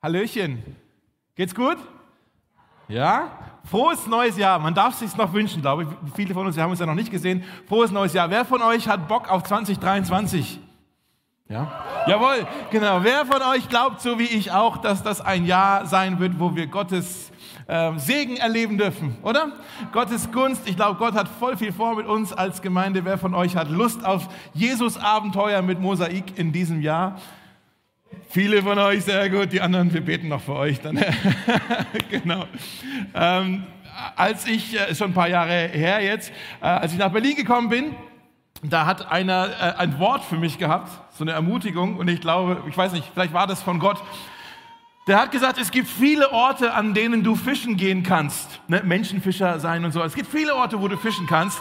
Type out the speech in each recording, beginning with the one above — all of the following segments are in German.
Hallöchen. Geht's gut? Ja? Frohes neues Jahr. Man darf es sich noch wünschen, glaube ich. Viele von uns haben uns ja noch nicht gesehen. Frohes neues Jahr. Wer von euch hat Bock auf 2023? Ja? Jawohl, genau. Wer von euch glaubt, so wie ich auch, dass das ein Jahr sein wird, wo wir Gottes äh, Segen erleben dürfen, oder? Gottes Gunst. Ich glaube, Gott hat voll viel vor mit uns als Gemeinde. Wer von euch hat Lust auf Jesus Abenteuer mit Mosaik in diesem Jahr? Viele von euch, sehr gut. Die anderen, wir beten noch für euch. Dann, genau. Ähm, als ich, äh, schon ein paar Jahre her jetzt, äh, als ich nach Berlin gekommen bin, da hat einer äh, ein Wort für mich gehabt, so eine Ermutigung. Und ich glaube, ich weiß nicht, vielleicht war das von Gott. Der hat gesagt, es gibt viele Orte, an denen du fischen gehen kannst. Ne? Menschenfischer sein und so. Es gibt viele Orte, wo du fischen kannst.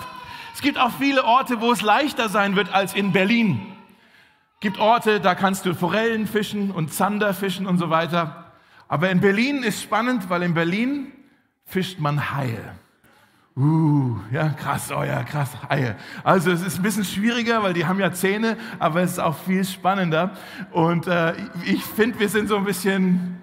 Es gibt auch viele Orte, wo es leichter sein wird als in Berlin gibt Orte, da kannst du Forellen fischen und Zander fischen und so weiter. Aber in Berlin ist spannend, weil in Berlin fischt man Haie. Uh, ja, krass, oh ja, krass, Haie. Also es ist ein bisschen schwieriger, weil die haben ja Zähne, aber es ist auch viel spannender. Und äh, ich finde, wir sind so ein bisschen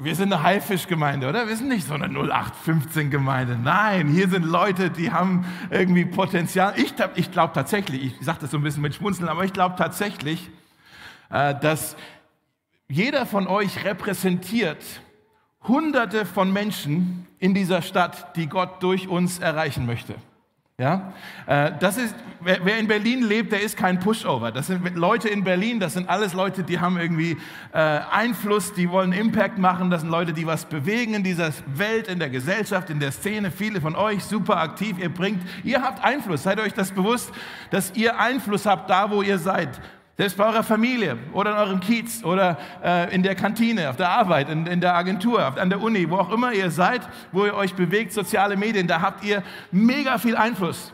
wir sind eine Haifischgemeinde, oder? Wir sind nicht so eine 0815-Gemeinde. Nein, hier sind Leute, die haben irgendwie Potenzial. Ich, ich glaube tatsächlich, ich sage das so ein bisschen mit Schmunzeln, aber ich glaube tatsächlich, äh, dass jeder von euch repräsentiert Hunderte von Menschen in dieser Stadt, die Gott durch uns erreichen möchte. Ja, äh, das ist, wer in Berlin lebt, der ist kein Pushover. Das sind Leute in Berlin, das sind alles Leute, die haben irgendwie äh, Einfluss, die wollen Impact machen. Das sind Leute, die was bewegen in dieser Welt, in der Gesellschaft, in der Szene. Viele von euch super aktiv. Ihr bringt, ihr habt Einfluss. Seid euch das bewusst, dass ihr Einfluss habt da, wo ihr seid. Selbst bei eurer Familie oder in eurem Kiez oder äh, in der Kantine, auf der Arbeit, in, in der Agentur, an der Uni, wo auch immer ihr seid, wo ihr euch bewegt, soziale Medien, da habt ihr mega viel Einfluss.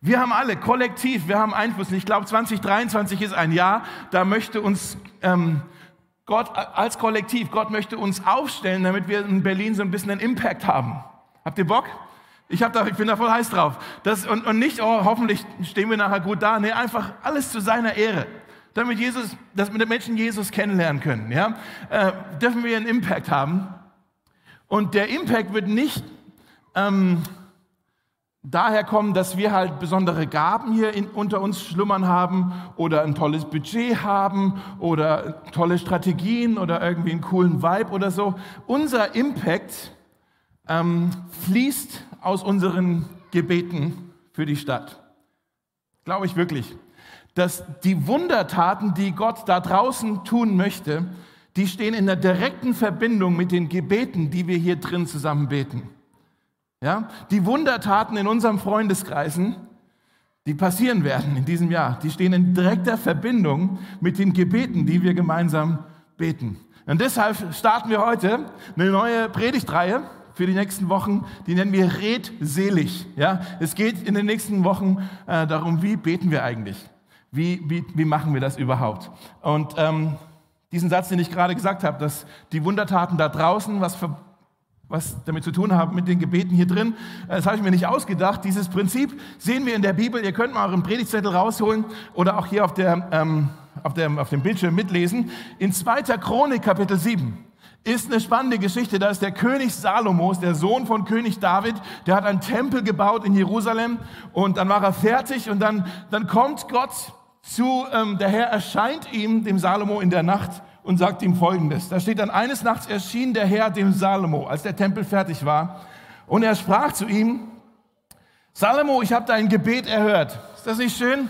Wir haben alle kollektiv, wir haben Einfluss. Und ich glaube, 2023 ist ein Jahr, da möchte uns ähm, Gott als Kollektiv, Gott möchte uns aufstellen, damit wir in Berlin so ein bisschen einen Impact haben. Habt ihr Bock? Ich, hab da, ich bin da voll heiß drauf. Das, und, und nicht, oh, hoffentlich stehen wir nachher gut da. Nee, einfach alles zu seiner Ehre damit Jesus, dass mit den Menschen Jesus kennenlernen können, ja, äh, dürfen wir einen Impact haben. Und der Impact wird nicht ähm, daher kommen, dass wir halt besondere Gaben hier in, unter uns schlummern haben oder ein tolles Budget haben oder tolle Strategien oder irgendwie einen coolen Vibe oder so. Unser Impact ähm, fließt aus unseren Gebeten für die Stadt. Glaube ich wirklich dass die Wundertaten, die Gott da draußen tun möchte, die stehen in der direkten Verbindung mit den Gebeten, die wir hier drin zusammen beten. Ja? Die Wundertaten in unserem Freundeskreisen, die passieren werden in diesem Jahr, die stehen in direkter Verbindung mit den Gebeten, die wir gemeinsam beten. Und deshalb starten wir heute eine neue Predigtreihe für die nächsten Wochen, die nennen wir Redselig. Ja? Es geht in den nächsten Wochen äh, darum, wie beten wir eigentlich? Wie, wie, wie machen wir das überhaupt? Und ähm, diesen Satz, den ich gerade gesagt habe, dass die Wundertaten da draußen was, für, was damit zu tun haben mit den Gebeten hier drin, äh, das habe ich mir nicht ausgedacht. Dieses Prinzip sehen wir in der Bibel. Ihr könnt mal euren Predigtzettel rausholen oder auch hier auf, der, ähm, auf, der, auf dem Bildschirm mitlesen. In 2. Chronik Kapitel 7 ist eine spannende Geschichte. Da ist der König Salomos, der Sohn von König David, der hat einen Tempel gebaut in Jerusalem und dann war er fertig und dann, dann kommt Gott zu, ähm, der Herr erscheint ihm, dem Salomo, in der Nacht und sagt ihm Folgendes. Da steht dann, eines Nachts erschien der Herr dem Salomo, als der Tempel fertig war. Und er sprach zu ihm, Salomo, ich habe dein Gebet erhört. Ist das nicht schön?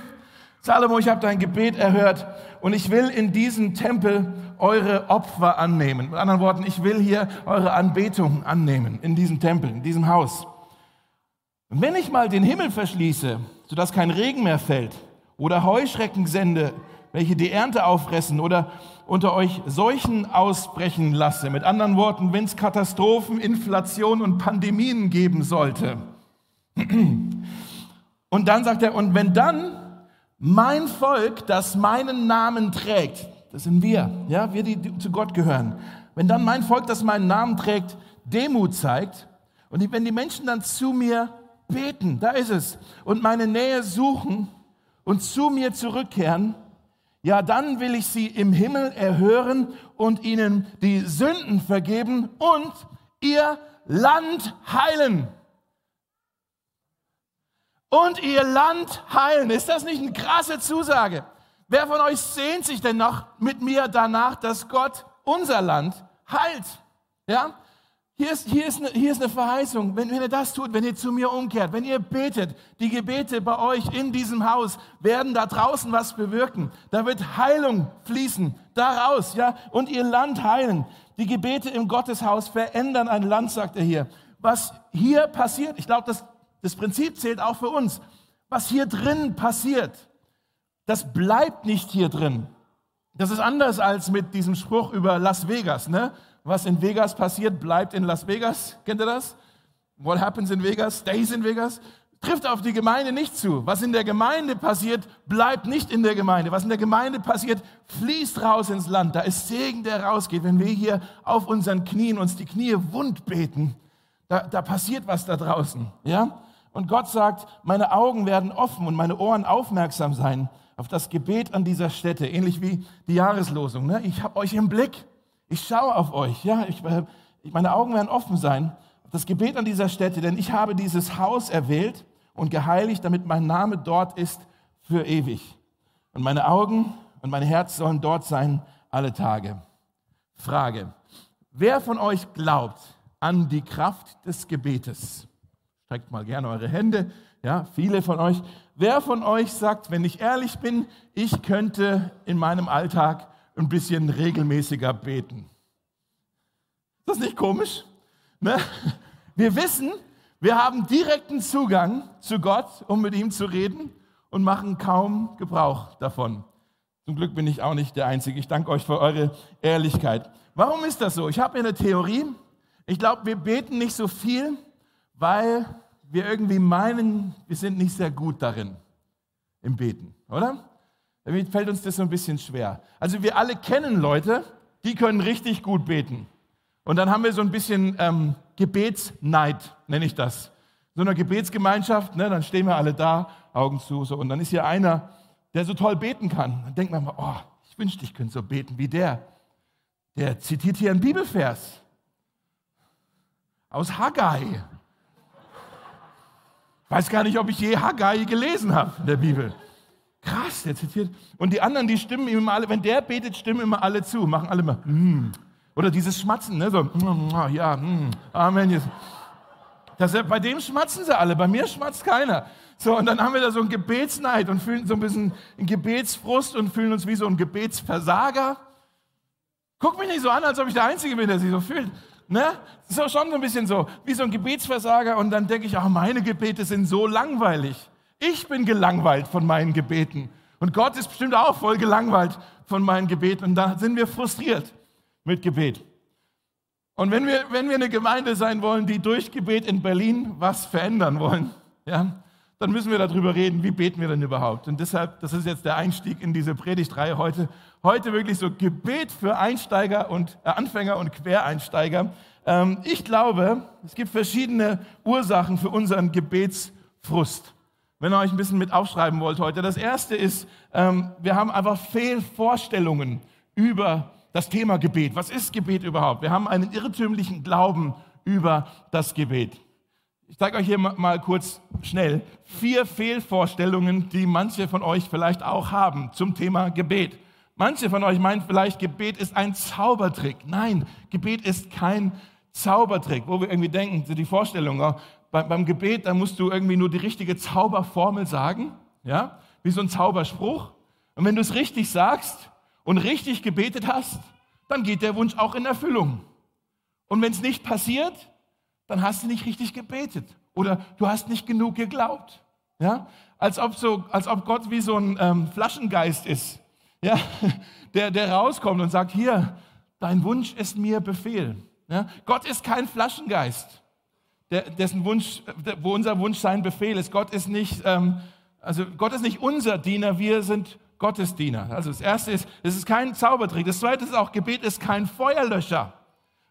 Salomo, ich habe dein Gebet erhört und ich will in diesem Tempel eure Opfer annehmen. Mit anderen Worten, ich will hier eure Anbetung annehmen in diesem Tempel, in diesem Haus. Und wenn ich mal den Himmel verschließe, sodass kein Regen mehr fällt, oder Heuschrecken sende, welche die Ernte auffressen oder unter euch Seuchen ausbrechen lasse. Mit anderen Worten, wenn es Katastrophen, Inflation und Pandemien geben sollte. Und dann sagt er, und wenn dann mein Volk, das meinen Namen trägt, das sind wir, ja, wir, die zu Gott gehören, wenn dann mein Volk, das meinen Namen trägt, Demut zeigt, und wenn die Menschen dann zu mir beten, da ist es, und meine Nähe suchen, und zu mir zurückkehren, ja, dann will ich sie im Himmel erhören und ihnen die Sünden vergeben und ihr Land heilen. Und ihr Land heilen. Ist das nicht eine krasse Zusage? Wer von euch sehnt sich denn noch mit mir danach, dass Gott unser Land heilt? Ja? Hier ist, hier, ist eine, hier ist eine Verheißung. Wenn, wenn ihr das tut, wenn ihr zu mir umkehrt, wenn ihr betet, die Gebete bei euch in diesem Haus werden da draußen was bewirken. Da wird Heilung fließen, daraus, ja, und ihr Land heilen. Die Gebete im Gotteshaus verändern ein Land, sagt er hier. Was hier passiert, ich glaube, das, das Prinzip zählt auch für uns. Was hier drin passiert, das bleibt nicht hier drin. Das ist anders als mit diesem Spruch über Las Vegas, ne? Was in Vegas passiert, bleibt in Las Vegas. Kennt ihr das? What happens in Vegas, stays in Vegas. Trifft auf die Gemeinde nicht zu. Was in der Gemeinde passiert, bleibt nicht in der Gemeinde. Was in der Gemeinde passiert, fließt raus ins Land. Da ist Segen, der rausgeht. Wenn wir hier auf unseren Knien uns die Knie wund beten, da, da passiert was da draußen. Ja? Und Gott sagt, meine Augen werden offen und meine Ohren aufmerksam sein auf das Gebet an dieser Stätte, ähnlich wie die Jahreslosung. Ne? Ich habe euch im Blick. Ich schaue auf euch, ja, ich, äh, meine Augen werden offen sein. Das Gebet an dieser Stätte, denn ich habe dieses Haus erwählt und geheiligt, damit mein Name dort ist für ewig. Und meine Augen und mein Herz sollen dort sein alle Tage. Frage, wer von euch glaubt an die Kraft des Gebetes? Streckt mal gerne eure Hände, ja, viele von euch. Wer von euch sagt, wenn ich ehrlich bin, ich könnte in meinem Alltag ein bisschen regelmäßiger beten. Ist das nicht komisch? Ne? Wir wissen, wir haben direkten Zugang zu Gott, um mit ihm zu reden und machen kaum Gebrauch davon. Zum Glück bin ich auch nicht der Einzige. Ich danke euch für eure Ehrlichkeit. Warum ist das so? Ich habe eine Theorie. Ich glaube, wir beten nicht so viel, weil wir irgendwie meinen, wir sind nicht sehr gut darin im Beten, oder? Damit fällt uns das so ein bisschen schwer. Also wir alle kennen Leute, die können richtig gut beten. Und dann haben wir so ein bisschen ähm, Gebetsneid, nenne ich das. So eine Gebetsgemeinschaft, ne, dann stehen wir alle da, Augen zu, so, und dann ist hier einer, der so toll beten kann. Dann denkt man mal, oh, ich wünschte, ich könnte so beten wie der. Der zitiert hier einen Bibelvers aus Haggai. Ich weiß gar nicht, ob ich je Haggai gelesen habe in der Bibel. Krass, der zitiert. Und die anderen, die stimmen ihm immer alle, wenn der betet, stimmen immer alle zu, machen alle mal, mm. oder dieses Schmatzen, ne? so, mm, ja, mm, Amen. Das, bei dem schmatzen sie alle, bei mir schmatzt keiner. So, und dann haben wir da so einen Gebetsneid und fühlen so ein bisschen einen Gebetsfrust und fühlen uns wie so ein Gebetsversager. Guck mich nicht so an, als ob ich der Einzige bin, der sich so fühlt. Ne? So schon so ein bisschen so, wie so ein Gebetsversager. Und dann denke ich, ach, meine Gebete sind so langweilig. Ich bin gelangweilt von meinen Gebeten. Und Gott ist bestimmt auch voll gelangweilt von meinen Gebeten. Und da sind wir frustriert mit Gebet. Und wenn wir, wenn wir eine Gemeinde sein wollen, die durch Gebet in Berlin was verändern wollen, ja, dann müssen wir darüber reden, wie beten wir denn überhaupt. Und deshalb, das ist jetzt der Einstieg in diese Predigtreihe heute. Heute wirklich so Gebet für Einsteiger und äh, Anfänger und Quereinsteiger. Ähm, ich glaube, es gibt verschiedene Ursachen für unseren Gebetsfrust wenn ihr euch ein bisschen mit aufschreiben wollt heute. Das erste ist, ähm, wir haben einfach Fehlvorstellungen über das Thema Gebet. Was ist Gebet überhaupt? Wir haben einen irrtümlichen Glauben über das Gebet. Ich zeige euch hier mal kurz schnell vier Fehlvorstellungen, die manche von euch vielleicht auch haben zum Thema Gebet. Manche von euch meinen vielleicht, Gebet ist ein Zaubertrick. Nein, Gebet ist kein Zaubertrick, wo wir irgendwie denken, die Vorstellung, beim, beim Gebet, da musst du irgendwie nur die richtige Zauberformel sagen, ja, wie so ein Zauberspruch. Und wenn du es richtig sagst und richtig gebetet hast, dann geht der Wunsch auch in Erfüllung. Und wenn es nicht passiert, dann hast du nicht richtig gebetet oder du hast nicht genug geglaubt. Ja? Als, ob so, als ob Gott wie so ein ähm, Flaschengeist ist, ja? der, der rauskommt und sagt, hier, dein Wunsch ist mir Befehl. Ja? Gott ist kein Flaschengeist dessen Wunsch, wo unser Wunsch sein Befehl ist. Gott ist nicht, ähm, also Gott ist nicht unser Diener, wir sind Gottes Diener. Also das erste ist, es ist kein Zaubertrick. Das zweite ist auch, Gebet ist kein Feuerlöscher.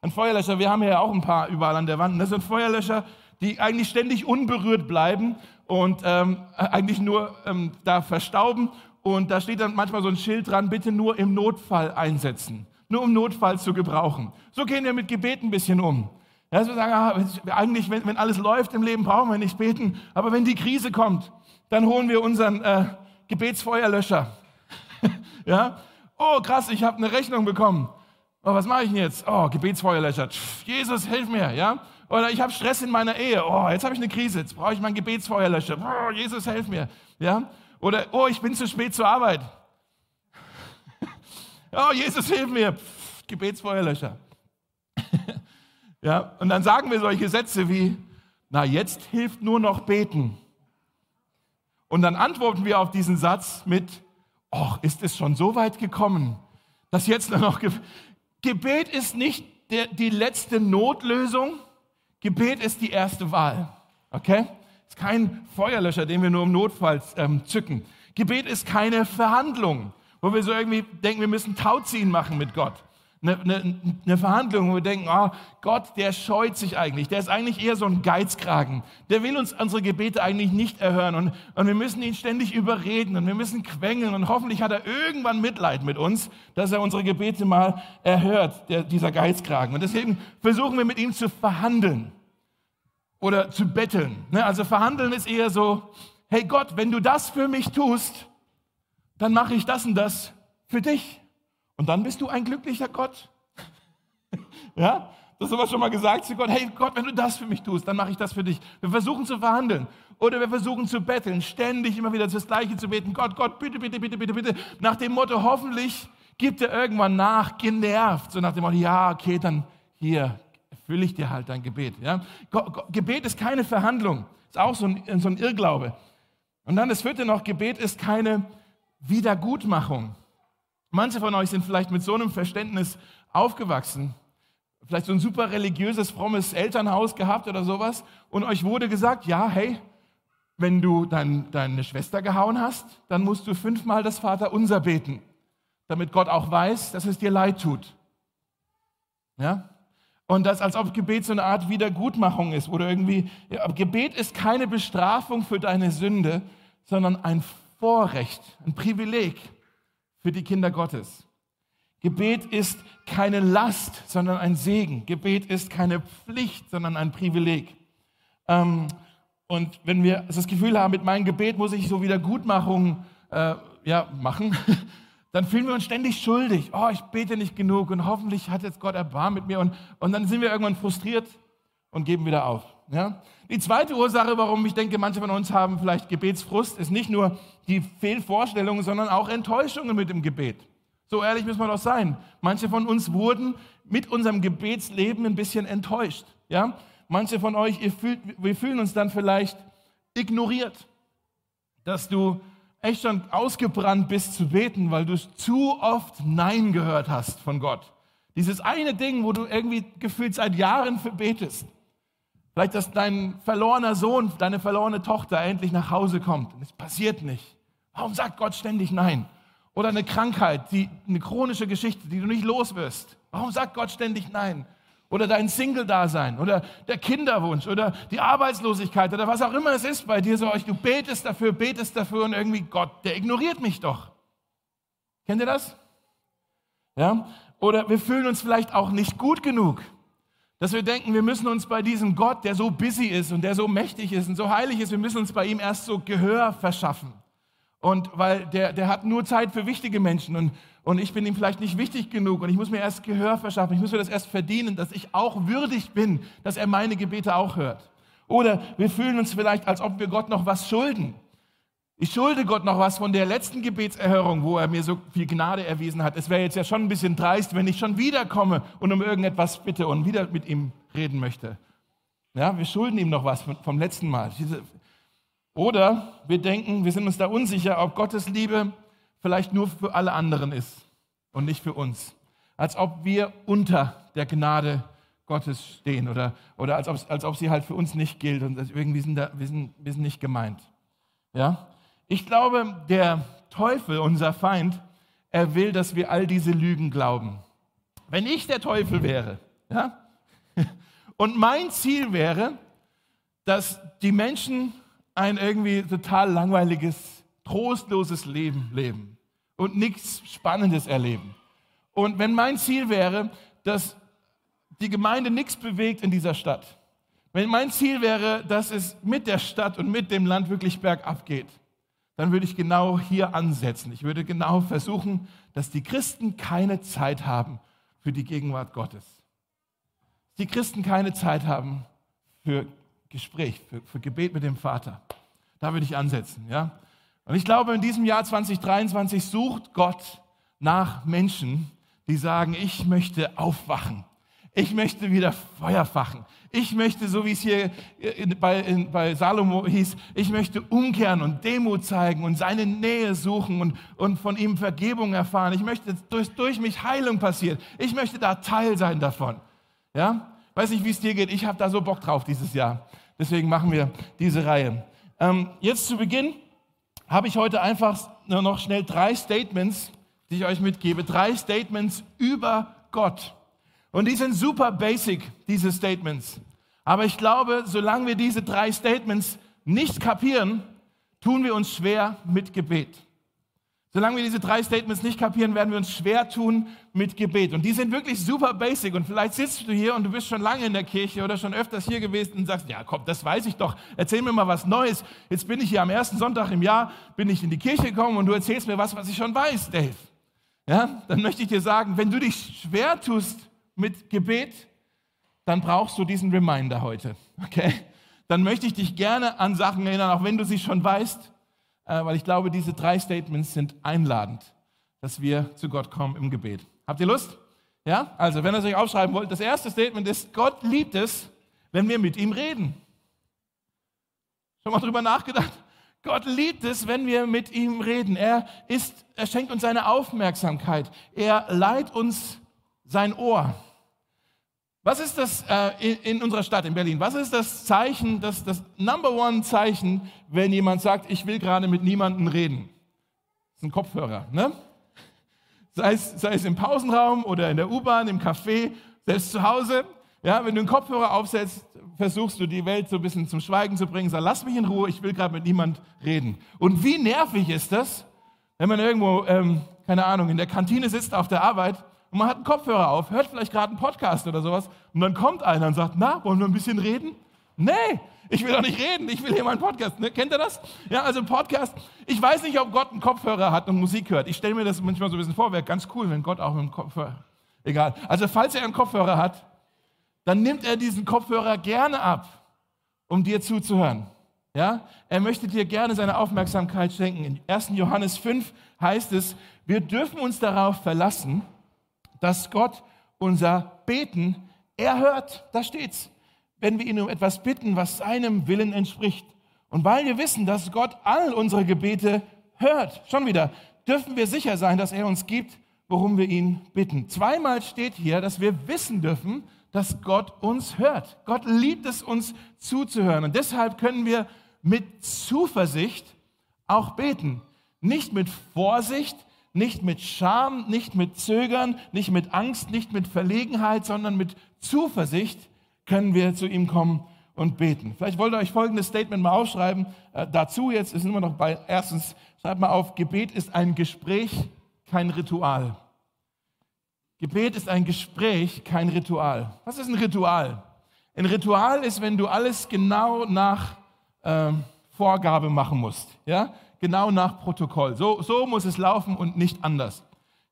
Ein Feuerlöscher, wir haben ja auch ein paar überall an der Wand. Das sind Feuerlöscher, die eigentlich ständig unberührt bleiben und ähm, eigentlich nur ähm, da verstauben und da steht dann manchmal so ein Schild dran, bitte nur im Notfall einsetzen, nur um Notfall zu gebrauchen. So gehen wir mit Gebet ein bisschen um. Ja, dass wir sagen, ah, eigentlich, wenn, wenn, alles läuft im Leben, brauchen wir nicht beten. Aber wenn die Krise kommt, dann holen wir unseren äh, Gebetsfeuerlöscher. ja? Oh, krass, ich habe eine Rechnung bekommen. Oh, was mache ich denn jetzt? Oh, Gebetsfeuerlöcher. Jesus, hilf mir. Ja? Oder ich habe Stress in meiner Ehe. Oh, jetzt habe ich eine Krise. Jetzt brauche ich mein Gebetsfeuerlöscher. Oh, Jesus, hilf mir. Ja? Oder, oh, ich bin zu spät zur Arbeit. oh, Jesus, hilf mir. Pff, Gebetsfeuerlöcher. Ja, und dann sagen wir solche Sätze wie, na, jetzt hilft nur noch beten. Und dann antworten wir auf diesen Satz mit, oh, ist es schon so weit gekommen, dass jetzt nur noch Ge Gebet ist nicht der, die letzte Notlösung, Gebet ist die erste Wahl. Okay? ist kein Feuerlöscher, den wir nur im Notfall ähm, zücken. Gebet ist keine Verhandlung, wo wir so irgendwie denken, wir müssen Tauziehen machen mit Gott. Eine, eine, eine Verhandlung, wo wir denken, oh, Gott, der scheut sich eigentlich. Der ist eigentlich eher so ein Geizkragen. Der will uns unsere Gebete eigentlich nicht erhören. Und, und wir müssen ihn ständig überreden und wir müssen quengeln. Und hoffentlich hat er irgendwann Mitleid mit uns, dass er unsere Gebete mal erhört, der, dieser Geizkragen. Und deswegen versuchen wir mit ihm zu verhandeln oder zu betteln. Ne? Also verhandeln ist eher so, hey Gott, wenn du das für mich tust, dann mache ich das und das für dich. Und dann bist du ein glücklicher Gott. ja? Das haben wir schon mal gesagt zu Gott, hey Gott, wenn du das für mich tust, dann mache ich das für dich. Wir versuchen zu verhandeln oder wir versuchen zu betteln, ständig immer wieder das Gleiche zu beten. Gott, Gott, bitte, bitte, bitte, bitte, bitte. Nach dem Motto, hoffentlich gibt er irgendwann nach, genervt. So nach dem Motto, ja, okay, dann hier, erfülle ich dir halt dein Gebet. Ja? Gebet ist keine Verhandlung, ist auch so ein, so ein Irrglaube. Und dann das vierte noch, Gebet ist keine Wiedergutmachung. Manche von euch sind vielleicht mit so einem Verständnis aufgewachsen, vielleicht so ein super religiöses, frommes Elternhaus gehabt oder sowas und euch wurde gesagt, ja, hey, wenn du dein, deine Schwester gehauen hast, dann musst du fünfmal das Vaterunser beten, damit Gott auch weiß, dass es dir leid tut. Ja? Und das, als ob Gebet so eine Art Wiedergutmachung ist, oder irgendwie, ja, Gebet ist keine Bestrafung für deine Sünde, sondern ein Vorrecht, ein Privileg für die Kinder Gottes. Gebet ist keine Last, sondern ein Segen. Gebet ist keine Pflicht, sondern ein Privileg. Ähm, und wenn wir das Gefühl haben, mit meinem Gebet muss ich so Wiedergutmachung äh, ja, machen, dann fühlen wir uns ständig schuldig. Oh, ich bete nicht genug und hoffentlich hat jetzt Gott Erbarm mit mir. Und, und dann sind wir irgendwann frustriert und geben wieder auf. Ja? Die zweite Ursache, warum ich denke, manche von uns haben vielleicht Gebetsfrust, ist nicht nur die Fehlvorstellungen, sondern auch Enttäuschungen mit dem Gebet. So ehrlich müssen wir doch sein. Manche von uns wurden mit unserem Gebetsleben ein bisschen enttäuscht. Ja? Manche von euch, ihr fühlt, wir fühlen uns dann vielleicht ignoriert, dass du echt schon ausgebrannt bist zu beten, weil du zu oft Nein gehört hast von Gott. Dieses eine Ding, wo du irgendwie gefühlt seit Jahren für betest. Vielleicht, dass dein verlorener Sohn, deine verlorene Tochter endlich nach Hause kommt und es passiert nicht. Warum sagt Gott ständig Nein? Oder eine Krankheit, die, eine chronische Geschichte, die du nicht los wirst. Warum sagt Gott ständig Nein? oder dein Single-Dasein oder der Kinderwunsch oder die Arbeitslosigkeit oder was auch immer es ist bei dir, so du betest dafür, betest dafür und irgendwie Gott, der ignoriert mich doch. Kennt ihr das? Ja? Oder wir fühlen uns vielleicht auch nicht gut genug, dass wir denken, wir müssen uns bei diesem Gott, der so busy ist und der so mächtig ist und so heilig ist, wir müssen uns bei ihm erst so Gehör verschaffen. Und weil der, der hat nur Zeit für wichtige Menschen und und ich bin ihm vielleicht nicht wichtig genug und ich muss mir erst Gehör verschaffen, ich muss mir das erst verdienen, dass ich auch würdig bin, dass er meine Gebete auch hört. Oder wir fühlen uns vielleicht, als ob wir Gott noch was schulden. Ich schulde Gott noch was von der letzten Gebetserhörung, wo er mir so viel Gnade erwiesen hat. Es wäre jetzt ja schon ein bisschen dreist, wenn ich schon wiederkomme und um irgendetwas bitte und wieder mit ihm reden möchte. Ja, wir schulden ihm noch was vom letzten Mal. Oder wir denken, wir sind uns da unsicher, ob Gottes Liebe vielleicht nur für alle anderen ist und nicht für uns. Als ob wir unter der Gnade Gottes stehen oder, oder als, ob, als ob sie halt für uns nicht gilt und irgendwie sind da, wir, sind, wir sind nicht gemeint. Ja? Ich glaube, der Teufel, unser Feind, er will, dass wir all diese Lügen glauben. Wenn ich der Teufel wäre, ja, und mein Ziel wäre, dass die Menschen ein irgendwie total langweiliges trostloses Leben leben und nichts Spannendes erleben. Und wenn mein Ziel wäre, dass die Gemeinde nichts bewegt in dieser Stadt, wenn mein Ziel wäre, dass es mit der Stadt und mit dem Land wirklich bergab geht, dann würde ich genau hier ansetzen. Ich würde genau versuchen, dass die Christen keine Zeit haben für die Gegenwart Gottes. Die Christen keine Zeit haben für Gespräch, für, für Gebet mit dem Vater. Da würde ich ansetzen, ja. Und ich glaube, in diesem Jahr 2023 sucht Gott nach Menschen, die sagen, ich möchte aufwachen. Ich möchte wieder Feuer fachen. Ich möchte, so wie es hier bei, bei Salomo hieß, ich möchte umkehren und Demut zeigen und seine Nähe suchen und, und von ihm Vergebung erfahren. Ich möchte, dass durch, durch mich Heilung passiert. Ich möchte da Teil sein davon. Ja? Weiß nicht, wie es dir geht. Ich habe da so Bock drauf dieses Jahr. Deswegen machen wir diese Reihe. Ähm, jetzt zu Beginn habe ich heute einfach nur noch schnell drei Statements, die ich euch mitgebe. Drei Statements über Gott. Und die sind super basic, diese Statements. Aber ich glaube, solange wir diese drei Statements nicht kapieren, tun wir uns schwer mit Gebet. Solange wir diese drei Statements nicht kapieren, werden wir uns schwer tun mit Gebet. Und die sind wirklich super basic. Und vielleicht sitzt du hier und du bist schon lange in der Kirche oder schon öfters hier gewesen und sagst, ja komm, das weiß ich doch. Erzähl mir mal was Neues. Jetzt bin ich hier am ersten Sonntag im Jahr, bin ich in die Kirche gekommen und du erzählst mir was, was ich schon weiß, Dave. Ja, dann möchte ich dir sagen, wenn du dich schwer tust mit Gebet, dann brauchst du diesen Reminder heute. Okay? Dann möchte ich dich gerne an Sachen erinnern, auch wenn du sie schon weißt äh, weil ich glaube, diese drei Statements sind einladend, dass wir zu Gott kommen im Gebet. Habt ihr Lust? Ja? Also, wenn ihr es euch aufschreiben wollt, das erste Statement ist, Gott liebt es, wenn wir mit ihm reden. Schon mal drüber nachgedacht? Gott liebt es, wenn wir mit ihm reden. Er, ist, er schenkt uns seine Aufmerksamkeit. Er leiht uns sein Ohr. Was ist das äh, in, in, unserer Stadt, in Berlin? Was ist das Zeichen, das, das Number One Zeichen, wenn jemand sagt, ich will gerade mit niemandem reden? Das ist ein Kopfhörer, ne? Sei es, sei es im Pausenraum oder in der U-Bahn, im Café, selbst zu Hause. Ja, wenn du einen Kopfhörer aufsetzt, versuchst du die Welt so ein bisschen zum Schweigen zu bringen, sag, lass mich in Ruhe, ich will gerade mit niemand reden. Und wie nervig ist das, wenn man irgendwo, ähm, keine Ahnung, in der Kantine sitzt auf der Arbeit und man hat einen Kopfhörer auf, hört vielleicht gerade einen Podcast oder sowas und dann kommt einer und sagt, na, wollen wir ein bisschen reden? Nee, ich will doch nicht reden, ich will hier meinen Podcast. Ne? Kennt ihr das? Ja, also Podcast. Ich weiß nicht, ob Gott einen Kopfhörer hat und Musik hört. Ich stelle mir das manchmal so ein bisschen vor, wäre ganz cool, wenn Gott auch mit dem Kopfhörer. Egal. Also, falls er einen Kopfhörer hat, dann nimmt er diesen Kopfhörer gerne ab, um dir zuzuhören. Ja? Er möchte dir gerne seine Aufmerksamkeit schenken. In 1. Johannes 5 heißt es, wir dürfen uns darauf verlassen, dass Gott unser Beten erhört. Da steht's. Wenn wir ihn um etwas bitten, was seinem Willen entspricht. Und weil wir wissen, dass Gott all unsere Gebete hört, schon wieder, dürfen wir sicher sein, dass er uns gibt, worum wir ihn bitten. Zweimal steht hier, dass wir wissen dürfen, dass Gott uns hört. Gott liebt es, uns zuzuhören. Und deshalb können wir mit Zuversicht auch beten. Nicht mit Vorsicht, nicht mit Scham, nicht mit Zögern, nicht mit Angst, nicht mit Verlegenheit, sondern mit Zuversicht können wir zu ihm kommen und beten. Vielleicht wollt ihr euch folgendes Statement mal aufschreiben. Äh, dazu jetzt ist immer noch bei, erstens, schreibt mal auf, Gebet ist ein Gespräch, kein Ritual. Gebet ist ein Gespräch, kein Ritual. Was ist ein Ritual? Ein Ritual ist, wenn du alles genau nach äh, Vorgabe machen musst. Ja? Genau nach Protokoll. So, so muss es laufen und nicht anders.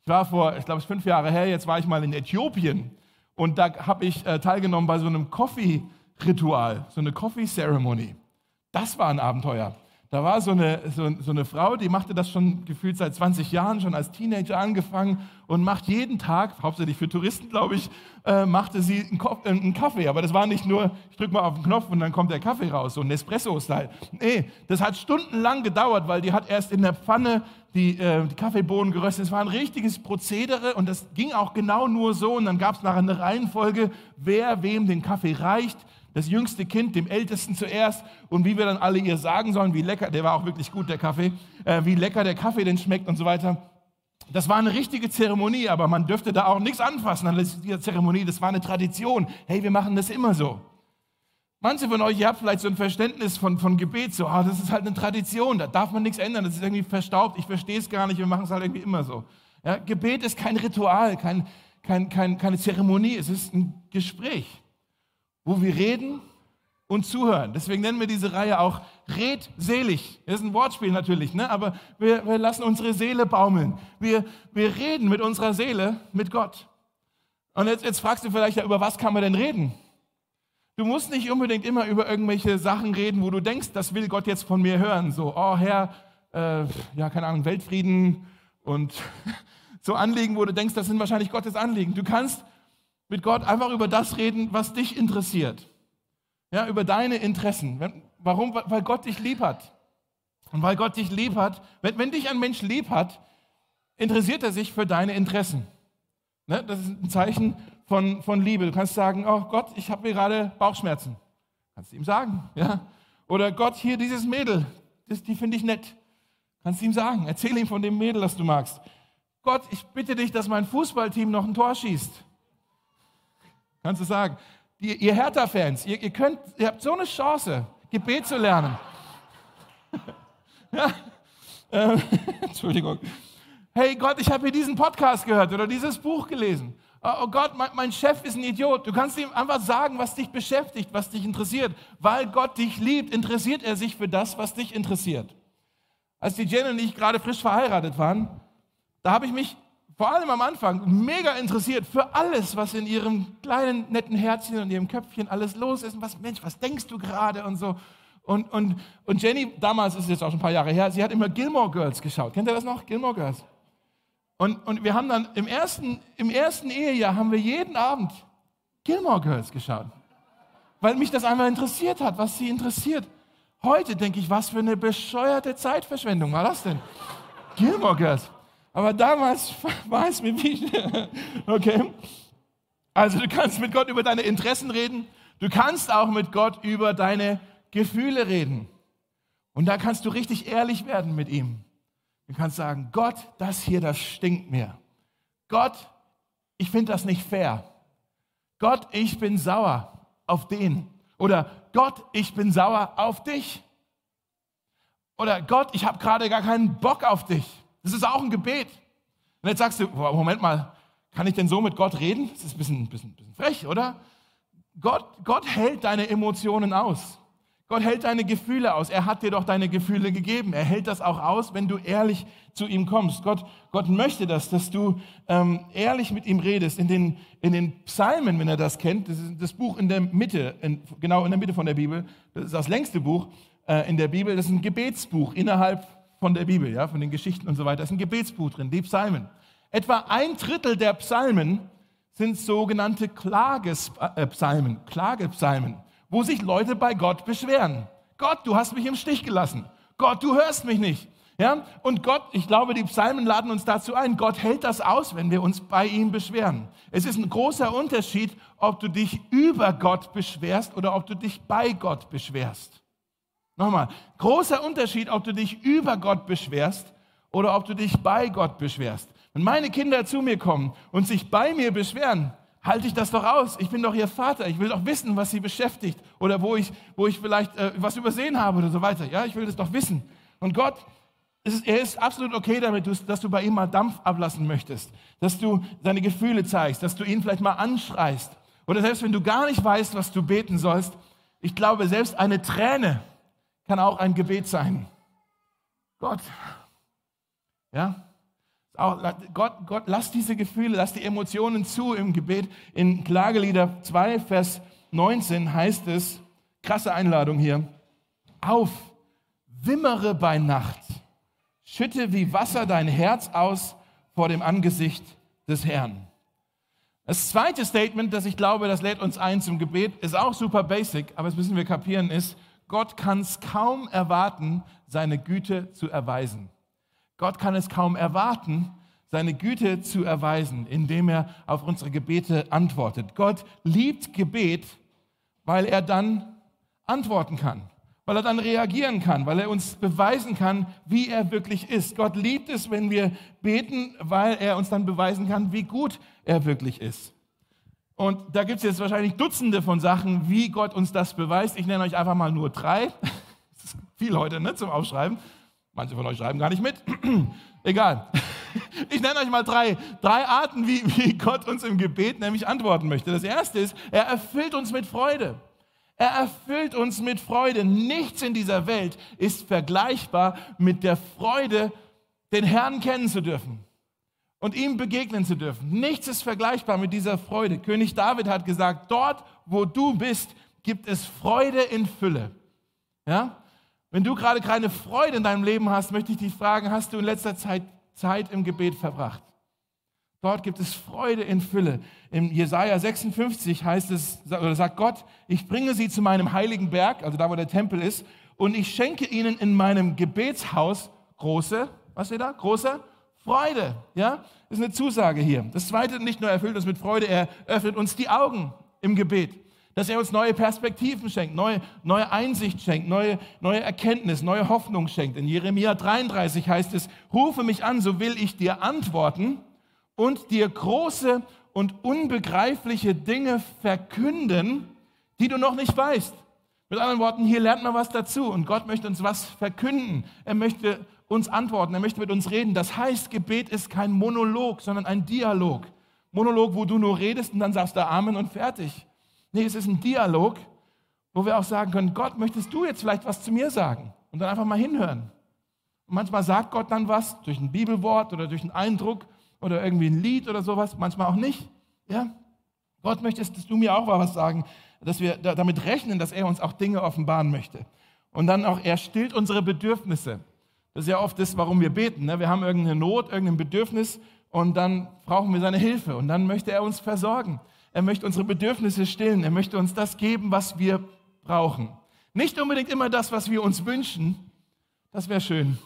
Ich war vor, ich glaube, fünf Jahre her, jetzt war ich mal in Äthiopien und da habe ich äh, teilgenommen bei so einem Coffee-Ritual, so eine Coffee-Ceremony. Das war ein Abenteuer. Da war so eine, so, so, eine Frau, die machte das schon gefühlt seit 20 Jahren, schon als Teenager angefangen und macht jeden Tag, hauptsächlich für Touristen, glaube ich, äh, machte sie einen, Ko äh, einen, Kaffee. Aber das war nicht nur, ich drücke mal auf den Knopf und dann kommt der Kaffee raus, so ein Nespresso-Style. Nee, das hat stundenlang gedauert, weil die hat erst in der Pfanne die, äh, die Kaffeebohnen geröstet. Es war ein richtiges Prozedere und das ging auch genau nur so. Und dann gab es nachher eine Reihenfolge, wer wem den Kaffee reicht das jüngste Kind dem Ältesten zuerst und wie wir dann alle ihr sagen sollen, wie lecker, der war auch wirklich gut, der Kaffee, äh, wie lecker der Kaffee denn schmeckt und so weiter. Das war eine richtige Zeremonie, aber man dürfte da auch nichts anfassen an dieser Zeremonie. Das war eine Tradition. Hey, wir machen das immer so. Manche von euch, ihr habt vielleicht so ein Verständnis von, von Gebet, so, ah, das ist halt eine Tradition, da darf man nichts ändern, das ist irgendwie verstaubt, ich verstehe es gar nicht, wir machen es halt irgendwie immer so. Ja, Gebet ist kein Ritual, kein, kein, kein, keine Zeremonie, es ist ein Gespräch, wo wir reden und zuhören. Deswegen nennen wir diese Reihe auch redselig. Das ist ein Wortspiel natürlich, ne? aber wir, wir lassen unsere Seele baumeln. Wir, wir reden mit unserer Seele, mit Gott. Und jetzt, jetzt fragst du vielleicht, ja, über was kann man denn reden? Du musst nicht unbedingt immer über irgendwelche Sachen reden, wo du denkst, das will Gott jetzt von mir hören. So, oh Herr, äh, ja, keine Ahnung, Weltfrieden und so Anliegen, wo du denkst, das sind wahrscheinlich Gottes Anliegen. Du kannst mit Gott einfach über das reden, was dich interessiert. Ja, über deine Interessen. Warum? Weil Gott dich lieb hat. Und weil Gott dich lieb hat, wenn, wenn dich ein Mensch lieb hat, interessiert er sich für deine Interessen. Ne? Das ist ein Zeichen von, von Liebe. Du kannst sagen, oh Gott, ich habe mir gerade Bauchschmerzen. Kannst du ihm sagen. Ja? Oder Gott, hier dieses Mädel, das, die finde ich nett. Kannst du ihm sagen. Erzähl ihm von dem Mädel, das du magst. Gott, ich bitte dich, dass mein Fußballteam noch ein Tor schießt. Kannst du sagen. Die, ihr Hertha-Fans, ihr, ihr, ihr habt so eine Chance, Gebet zu lernen. ja? äh, Entschuldigung. Hey Gott, ich habe hier diesen Podcast gehört oder dieses Buch gelesen. Oh, oh Gott, mein, mein Chef ist ein Idiot. Du kannst ihm einfach sagen, was dich beschäftigt, was dich interessiert. Weil Gott dich liebt, interessiert er sich für das, was dich interessiert. Als die Jen und ich gerade frisch verheiratet waren, da habe ich mich vor allem am Anfang mega interessiert für alles, was in ihrem kleinen, netten Herzchen und ihrem Köpfchen alles los ist. Und was, Mensch, was denkst du gerade und so. Und, und, und Jenny, damals ist es jetzt auch schon ein paar Jahre her, sie hat immer Gilmore Girls geschaut. Kennt ihr das noch? Gilmore Girls. Und, und wir haben dann im ersten, im ersten Ehejahr haben wir jeden Abend Gilmore Girls geschaut. Weil mich das einmal interessiert hat, was sie interessiert. Heute denke ich, was für eine bescheuerte Zeitverschwendung war das denn? Gilmore Girls. Aber damals war es mir wie. Okay. Also du kannst mit Gott über deine Interessen reden. Du kannst auch mit Gott über deine Gefühle reden. Und da kannst du richtig ehrlich werden mit ihm. Du kannst sagen, Gott, das hier, das stinkt mir. Gott, ich finde das nicht fair. Gott, ich bin sauer auf den. Oder Gott, ich bin sauer auf dich. Oder Gott, ich habe gerade gar keinen Bock auf dich. Das ist auch ein Gebet. Und jetzt sagst du, Moment mal, kann ich denn so mit Gott reden? Das ist ein bisschen, bisschen, bisschen frech, oder? Gott, Gott hält deine Emotionen aus. Gott hält deine Gefühle aus. Er hat dir doch deine Gefühle gegeben. Er hält das auch aus, wenn du ehrlich zu ihm kommst. Gott, Gott möchte das, dass du ähm, ehrlich mit ihm redest. In den, in den Psalmen, wenn er das kennt, das ist das Buch in der Mitte, in, genau in der Mitte von der Bibel, das ist das längste Buch äh, in der Bibel, das ist ein Gebetsbuch innerhalb von der Bibel, ja, von den Geschichten und so weiter. Da ist ein Gebetsbuch drin, die Psalmen. Etwa ein Drittel der Psalmen sind sogenannte Klagepsalmen, Klagepsalmen wo sich Leute bei Gott beschweren. Gott, du hast mich im Stich gelassen. Gott, du hörst mich nicht. Ja? Und Gott, ich glaube, die Psalmen laden uns dazu ein. Gott hält das aus, wenn wir uns bei ihm beschweren. Es ist ein großer Unterschied, ob du dich über Gott beschwerst oder ob du dich bei Gott beschwerst. Nochmal, großer Unterschied, ob du dich über Gott beschwerst oder ob du dich bei Gott beschwerst. Wenn meine Kinder zu mir kommen und sich bei mir beschweren, halte ich das doch aus. Ich bin doch ihr Vater. Ich will doch wissen, was sie beschäftigt oder wo ich, wo ich vielleicht äh, was übersehen habe oder so weiter. Ja, ich will das doch wissen. Und Gott, ist, er ist absolut okay damit, dass du bei ihm mal Dampf ablassen möchtest, dass du seine Gefühle zeigst, dass du ihn vielleicht mal anschreist. Oder selbst wenn du gar nicht weißt, was du beten sollst, ich glaube, selbst eine Träne kann auch ein Gebet sein. Gott, ja, Gott, Gott, lass diese Gefühle, lass die Emotionen zu im Gebet. In Klagelieder 2, Vers 19 heißt es, krasse Einladung hier, auf, wimmere bei Nacht, schütte wie Wasser dein Herz aus vor dem Angesicht des Herrn. Das zweite Statement, das ich glaube, das lädt uns ein zum Gebet, ist auch super basic, aber das müssen wir kapieren, ist, Gott kann es kaum erwarten, seine Güte zu erweisen. Gott kann es kaum erwarten, seine Güte zu erweisen, indem er auf unsere Gebete antwortet. Gott liebt Gebet, weil er dann antworten kann, weil er dann reagieren kann, weil er uns beweisen kann, wie er wirklich ist. Gott liebt es, wenn wir beten, weil er uns dann beweisen kann, wie gut er wirklich ist. Und da gibt es jetzt wahrscheinlich Dutzende von Sachen, wie Gott uns das beweist. Ich nenne euch einfach mal nur drei. Viel heute ne, zum Aufschreiben. Manche von euch schreiben gar nicht mit. Egal. Ich nenne euch mal drei, drei Arten, wie, wie Gott uns im Gebet nämlich antworten möchte. Das erste ist, er erfüllt uns mit Freude. Er erfüllt uns mit Freude. Nichts in dieser Welt ist vergleichbar mit der Freude, den Herrn kennen zu dürfen und ihm begegnen zu dürfen. Nichts ist vergleichbar mit dieser Freude. König David hat gesagt, dort, wo du bist, gibt es Freude in Fülle. Ja? Wenn du gerade keine Freude in deinem Leben hast, möchte ich dich fragen, hast du in letzter Zeit Zeit im Gebet verbracht? Dort gibt es Freude in Fülle. Im Jesaja 56 heißt es, oder sagt Gott, ich bringe sie zu meinem heiligen Berg, also da, wo der Tempel ist, und ich schenke ihnen in meinem Gebetshaus große, was steht da? Große Freude. Ja? Ist eine Zusage hier. Das zweite, nicht nur erfüllt uns mit Freude, er öffnet uns die Augen im Gebet. Dass er uns neue Perspektiven schenkt, neue, neue Einsicht schenkt, neue, neue Erkenntnis, neue Hoffnung schenkt. In Jeremia 33 heißt es, rufe mich an, so will ich dir antworten und dir große und unbegreifliche Dinge verkünden, die du noch nicht weißt. Mit anderen Worten, hier lernt man was dazu und Gott möchte uns was verkünden. Er möchte uns antworten, er möchte mit uns reden. Das heißt, Gebet ist kein Monolog, sondern ein Dialog. Monolog, wo du nur redest und dann sagst du Amen und fertig. Nee, es ist ein Dialog, wo wir auch sagen können, Gott, möchtest du jetzt vielleicht was zu mir sagen? Und dann einfach mal hinhören. Und manchmal sagt Gott dann was durch ein Bibelwort oder durch einen Eindruck oder irgendwie ein Lied oder sowas, manchmal auch nicht. Ja? Gott möchtest du mir auch was sagen, dass wir damit rechnen, dass er uns auch Dinge offenbaren möchte. Und dann auch, er stillt unsere Bedürfnisse. Das ist ja oft das, warum wir beten. Ne? Wir haben irgendeine Not, irgendein Bedürfnis und dann brauchen wir seine Hilfe und dann möchte er uns versorgen. Er möchte unsere Bedürfnisse stillen. Er möchte uns das geben, was wir brauchen. Nicht unbedingt immer das, was wir uns wünschen. Das wäre schön,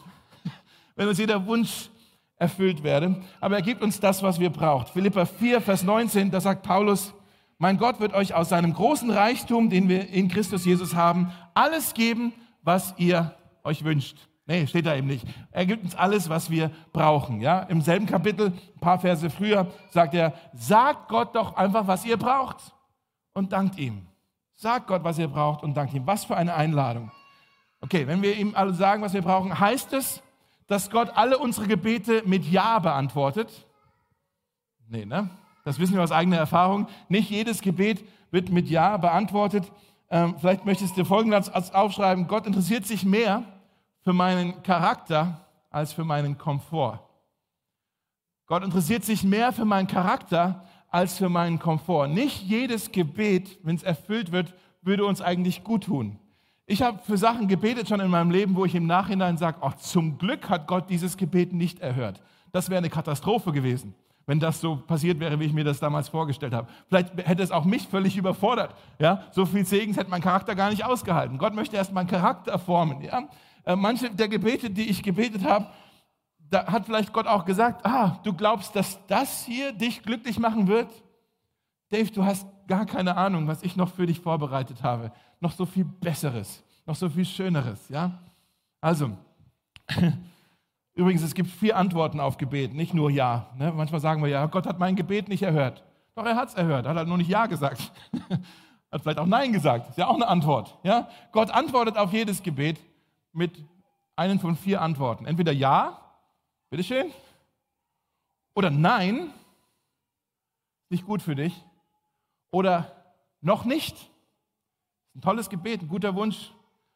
wenn uns jeder Wunsch erfüllt werde. Aber er gibt uns das, was wir brauchen. Philippa 4, Vers 19, da sagt Paulus, mein Gott wird euch aus seinem großen Reichtum, den wir in Christus Jesus haben, alles geben, was ihr euch wünscht. Nee, steht da eben nicht. Er gibt uns alles, was wir brauchen. Ja? Im selben Kapitel, ein paar Verse früher, sagt er, sagt Gott doch einfach, was ihr braucht und dankt ihm. Sagt Gott, was ihr braucht und dankt ihm. Was für eine Einladung. Okay, wenn wir ihm alle sagen, was wir brauchen, heißt es, dass Gott alle unsere Gebete mit Ja beantwortet? Nee, ne? Das wissen wir aus eigener Erfahrung. Nicht jedes Gebet wird mit Ja beantwortet. Ähm, vielleicht möchtest du folgendes aufschreiben. Gott interessiert sich mehr für meinen Charakter als für meinen Komfort. Gott interessiert sich mehr für meinen Charakter als für meinen Komfort. Nicht jedes Gebet, wenn es erfüllt wird, würde uns eigentlich gut tun. Ich habe für Sachen gebetet schon in meinem Leben, wo ich im Nachhinein sage, oh, zum Glück hat Gott dieses Gebet nicht erhört. Das wäre eine Katastrophe gewesen, wenn das so passiert wäre, wie ich mir das damals vorgestellt habe. Vielleicht hätte es auch mich völlig überfordert. Ja? So viel Segens hätte mein Charakter gar nicht ausgehalten. Gott möchte erst meinen Charakter formen. Ja? Äh, manche der Gebete, die ich gebetet habe, da hat vielleicht Gott auch gesagt, ah, du glaubst, dass das hier dich glücklich machen wird? Dave, du hast gar keine Ahnung, was ich noch für dich vorbereitet habe noch so viel Besseres, noch so viel Schöneres. Ja? Also, übrigens, es gibt vier Antworten auf Gebet, nicht nur Ja. Ne? Manchmal sagen wir ja, Gott hat mein Gebet nicht erhört. Doch, er hat es erhört, hat halt nur nicht Ja gesagt. hat vielleicht auch Nein gesagt. Ist ja auch eine Antwort. Ja? Gott antwortet auf jedes Gebet mit einen von vier Antworten. Entweder Ja, bitteschön, oder Nein, nicht gut für dich, oder noch nicht, ein tolles Gebet, ein guter Wunsch,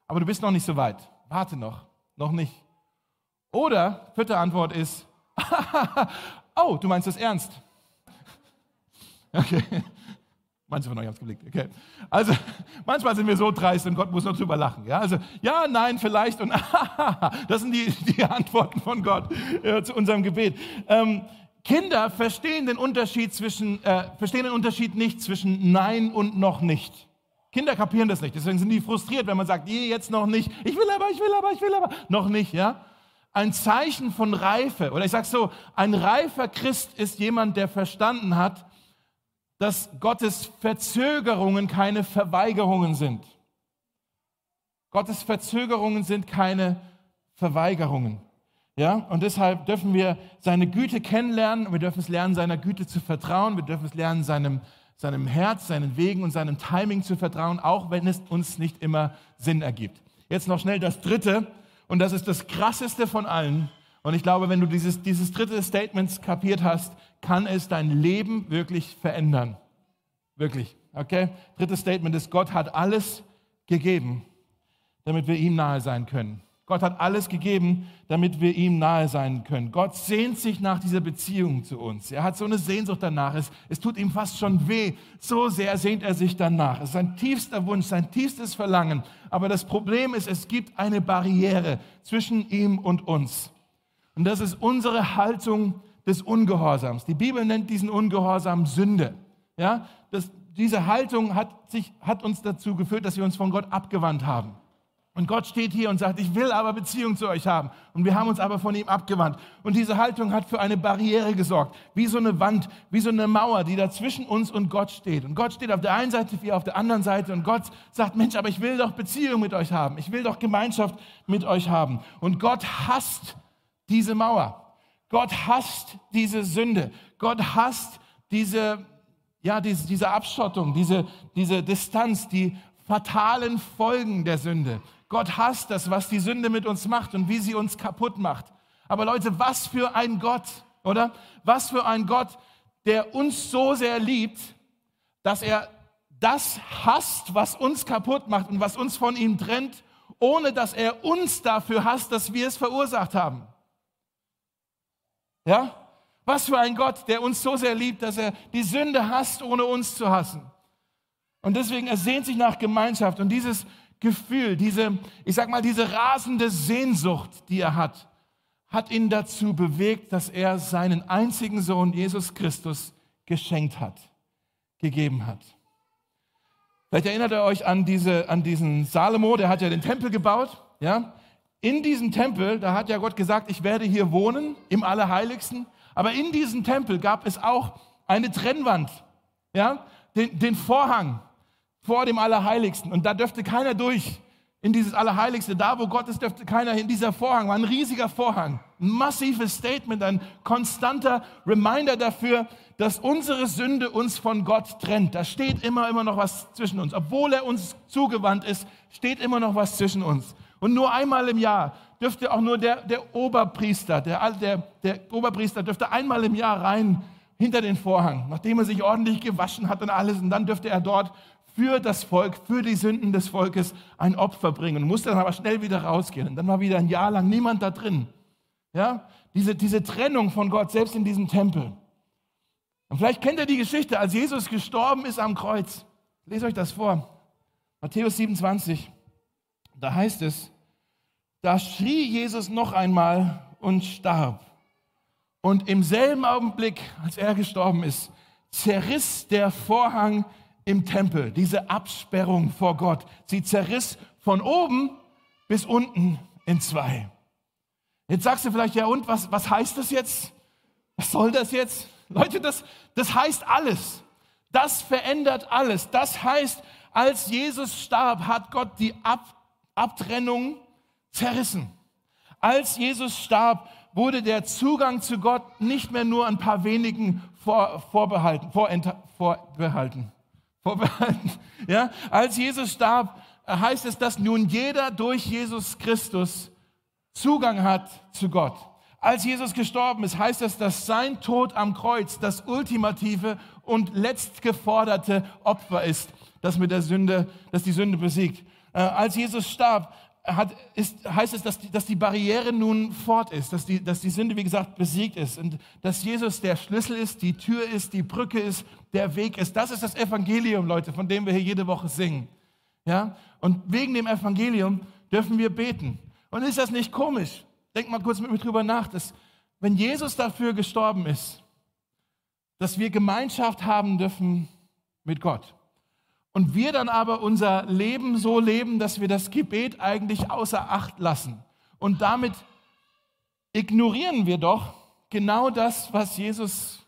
aber du bist noch nicht so weit. Warte noch, noch nicht. Oder, vierte Antwort ist, oh, du meinst das ernst. Okay. Manche von euch haben es geblickt. Okay. Also, manchmal sind wir so dreist und Gott muss noch drüber lachen. Ja? Also, ja, nein, vielleicht und das sind die, die Antworten von Gott äh, zu unserem Gebet. Ähm, Kinder verstehen den Unterschied zwischen, äh, verstehen den Unterschied nicht zwischen Nein und noch nicht. Kinder kapieren das nicht. Deswegen sind die frustriert, wenn man sagt, je, jetzt noch nicht. Ich will aber, ich will aber, ich will aber. Noch nicht, ja? Ein Zeichen von Reife. Oder ich sage so, ein reifer Christ ist jemand, der verstanden hat, dass Gottes Verzögerungen keine Verweigerungen sind. Gottes Verzögerungen sind keine Verweigerungen. Ja, und deshalb dürfen wir seine Güte kennenlernen. Wir dürfen es lernen, seiner Güte zu vertrauen. Wir dürfen es lernen, seinem seinem Herz, seinen Wegen und seinem Timing zu vertrauen, auch wenn es uns nicht immer Sinn ergibt. Jetzt noch schnell das Dritte, und das ist das Krasseste von allen. Und ich glaube, wenn du dieses, dieses dritte Statement kapiert hast, kann es dein Leben wirklich verändern. Wirklich. Okay? Drittes Statement ist, Gott hat alles gegeben, damit wir ihm nahe sein können. Gott hat alles gegeben, damit wir ihm nahe sein können. Gott sehnt sich nach dieser Beziehung zu uns. Er hat so eine Sehnsucht danach. Es, es tut ihm fast schon weh. So sehr sehnt er sich danach. Es ist sein tiefster Wunsch, sein tiefstes Verlangen. Aber das Problem ist, es gibt eine Barriere zwischen ihm und uns. Und das ist unsere Haltung des Ungehorsams. Die Bibel nennt diesen Ungehorsam Sünde. Ja, das, diese Haltung hat, sich, hat uns dazu geführt, dass wir uns von Gott abgewandt haben. Und Gott steht hier und sagt, ich will aber Beziehung zu euch haben. Und wir haben uns aber von ihm abgewandt. Und diese Haltung hat für eine Barriere gesorgt, wie so eine Wand, wie so eine Mauer, die da zwischen uns und Gott steht. Und Gott steht auf der einen Seite, wie auf der anderen Seite. Und Gott sagt, Mensch, aber ich will doch Beziehung mit euch haben. Ich will doch Gemeinschaft mit euch haben. Und Gott hasst diese Mauer. Gott hasst diese Sünde. Gott hasst diese, ja, diese, diese Abschottung, diese, diese Distanz, die fatalen Folgen der Sünde. Gott hasst das, was die Sünde mit uns macht und wie sie uns kaputt macht. Aber Leute, was für ein Gott, oder? Was für ein Gott, der uns so sehr liebt, dass er das hasst, was uns kaputt macht und was uns von ihm trennt, ohne dass er uns dafür hasst, dass wir es verursacht haben. Ja? Was für ein Gott, der uns so sehr liebt, dass er die Sünde hasst, ohne uns zu hassen. Und deswegen, er sehnt sich nach Gemeinschaft und dieses Gefühl, diese, ich sag mal, diese rasende Sehnsucht, die er hat, hat ihn dazu bewegt, dass er seinen einzigen Sohn Jesus Christus geschenkt hat, gegeben hat. Vielleicht erinnert ihr euch an, diese, an diesen Salomo, der hat ja den Tempel gebaut, ja? In diesem Tempel, da hat ja Gott gesagt, ich werde hier wohnen, im Allerheiligsten. Aber in diesem Tempel gab es auch eine Trennwand, ja? Den, den Vorhang, vor dem Allerheiligsten. Und da dürfte keiner durch in dieses Allerheiligste. Da, wo Gott ist, dürfte keiner hin. Dieser Vorhang war ein riesiger Vorhang. Ein massives Statement, ein konstanter Reminder dafür, dass unsere Sünde uns von Gott trennt. Da steht immer, immer noch was zwischen uns. Obwohl er uns zugewandt ist, steht immer noch was zwischen uns. Und nur einmal im Jahr dürfte auch nur der, der Oberpriester, der, der, der Oberpriester dürfte einmal im Jahr rein hinter den Vorhang, nachdem er sich ordentlich gewaschen hat und alles. Und dann dürfte er dort für das Volk, für die Sünden des Volkes ein Opfer bringen und musste dann aber schnell wieder rausgehen. Und dann war wieder ein Jahr lang niemand da drin. Ja, diese, diese Trennung von Gott, selbst in diesem Tempel. Und vielleicht kennt ihr die Geschichte, als Jesus gestorben ist am Kreuz. Lest euch das vor. Matthäus 27. Da heißt es, da schrie Jesus noch einmal und starb. Und im selben Augenblick, als er gestorben ist, zerriss der Vorhang im Tempel, diese Absperrung vor Gott. Sie zerriss von oben bis unten in zwei. Jetzt sagst du vielleicht, ja und, was, was heißt das jetzt? Was soll das jetzt? Leute, das, das heißt alles. Das verändert alles. Das heißt, als Jesus starb, hat Gott die Ab Abtrennung zerrissen. Als Jesus starb, wurde der Zugang zu Gott nicht mehr nur ein paar wenigen vor, vorbehalten, vorbehalten vorbehalten. Ja? Als Jesus starb, heißt es, dass nun jeder durch Jesus Christus Zugang hat zu Gott. Als Jesus gestorben ist, heißt es, dass sein Tod am Kreuz das ultimative und letztgeforderte Opfer ist, das mit der Sünde, das die Sünde besiegt. Äh, als Jesus starb, hat, ist, heißt es, dass die, dass die Barriere nun fort ist, dass die, dass die Sünde, wie gesagt, besiegt ist und dass Jesus der Schlüssel ist, die Tür ist, die Brücke ist, der Weg ist. Das ist das Evangelium, Leute, von dem wir hier jede Woche singen. Ja? Und wegen dem Evangelium dürfen wir beten. Und ist das nicht komisch? Denk mal kurz mit mir drüber nach, dass wenn Jesus dafür gestorben ist, dass wir Gemeinschaft haben dürfen mit Gott und wir dann aber unser Leben so leben, dass wir das Gebet eigentlich außer Acht lassen. Und damit ignorieren wir doch genau das, was Jesus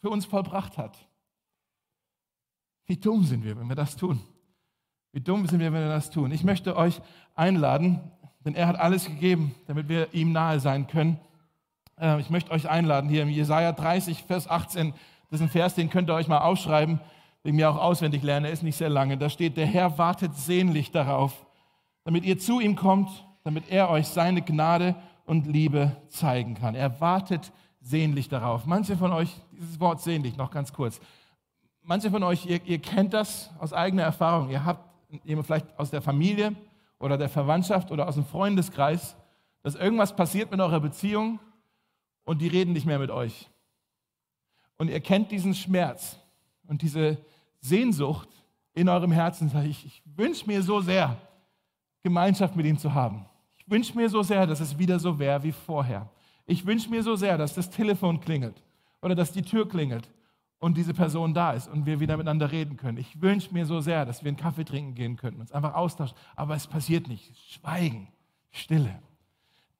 für uns vollbracht hat. Wie dumm sind wir, wenn wir das tun? Wie dumm sind wir, wenn wir das tun? Ich möchte euch einladen, denn er hat alles gegeben, damit wir ihm nahe sein können. Äh, ich möchte euch einladen, hier im Jesaja 30, Vers 18, Das ist ein Vers, den könnt ihr euch mal aufschreiben, den mir auch auswendig lernen. Er ist nicht sehr lange. Da steht, der Herr wartet sehnlich darauf, damit ihr zu ihm kommt, damit er euch seine Gnade und Liebe zeigen kann. Er wartet sehnlich darauf. Manche von euch, dieses Wort sehnlich noch ganz kurz. Manche von euch, ihr, ihr kennt das aus eigener Erfahrung. Ihr habt jemand vielleicht aus der Familie oder der Verwandtschaft oder aus dem Freundeskreis, dass irgendwas passiert mit eurer Beziehung und die reden nicht mehr mit euch. Und ihr kennt diesen Schmerz und diese Sehnsucht in eurem Herzen. Ich, ich wünsche mir so sehr, Gemeinschaft mit ihm zu haben. Ich wünsche mir so sehr, dass es wieder so wäre wie vorher. Ich wünsche mir so sehr, dass das Telefon klingelt oder dass die Tür klingelt und diese Person da ist und wir wieder miteinander reden können. Ich wünsche mir so sehr, dass wir einen Kaffee trinken gehen könnten, uns einfach austauschen. Aber es passiert nicht. Schweigen, Stille.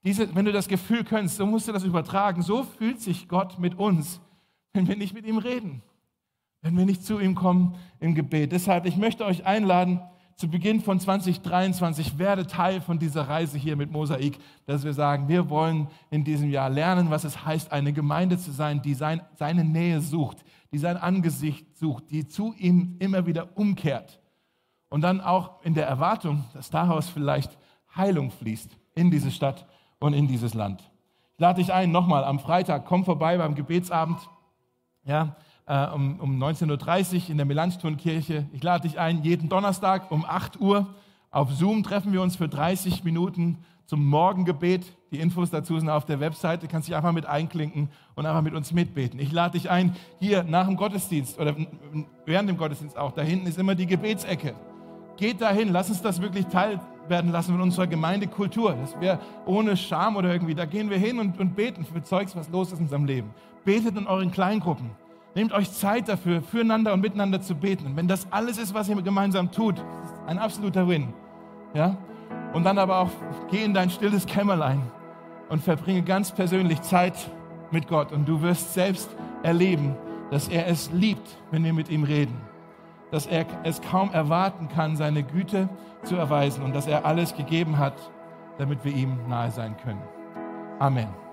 Diese, wenn du das Gefühl könntest, so musst du das übertragen. So fühlt sich Gott mit uns, wenn wir nicht mit ihm reden, wenn wir nicht zu ihm kommen im Gebet. Deshalb, ich möchte euch einladen, zu Beginn von 2023 werde Teil von dieser Reise hier mit Mosaik, dass wir sagen, wir wollen in diesem Jahr lernen, was es heißt, eine Gemeinde zu sein, die sein, seine Nähe sucht, die sein Angesicht sucht, die zu ihm immer wieder umkehrt. Und dann auch in der Erwartung, dass daraus vielleicht Heilung fließt in diese Stadt und in dieses Land. Ich lade dich ein, nochmal am Freitag, komm vorbei beim Gebetsabend, ja, äh, um, um 19.30 Uhr in der Melanchthon-Kirche. Ich lade dich ein, jeden Donnerstag um 8 Uhr auf Zoom treffen wir uns für 30 Minuten zum Morgengebet. Die Infos dazu sind auf der Webseite. Du kannst dich einfach mit einklinken und einfach mit uns mitbeten. Ich lade dich ein, hier nach dem Gottesdienst oder während dem Gottesdienst auch. Da hinten ist immer die Gebetsecke. Geht dahin, lass uns das wirklich teil werden lassen von unserer Gemeindekultur. Dass wir ohne Scham oder irgendwie, da gehen wir hin und, und beten für Zeugs, was los ist in unserem Leben. Betet in euren Kleingruppen. Nehmt euch Zeit dafür, füreinander und miteinander zu beten. Und wenn das alles ist, was ihr gemeinsam tut, ein absoluter Win. Ja? Und dann aber auch, geh in dein stilles Kämmerlein und verbringe ganz persönlich Zeit mit Gott. Und du wirst selbst erleben, dass er es liebt, wenn wir mit ihm reden. Dass er es kaum erwarten kann, seine Güte zu erweisen und dass er alles gegeben hat, damit wir ihm nahe sein können. Amen.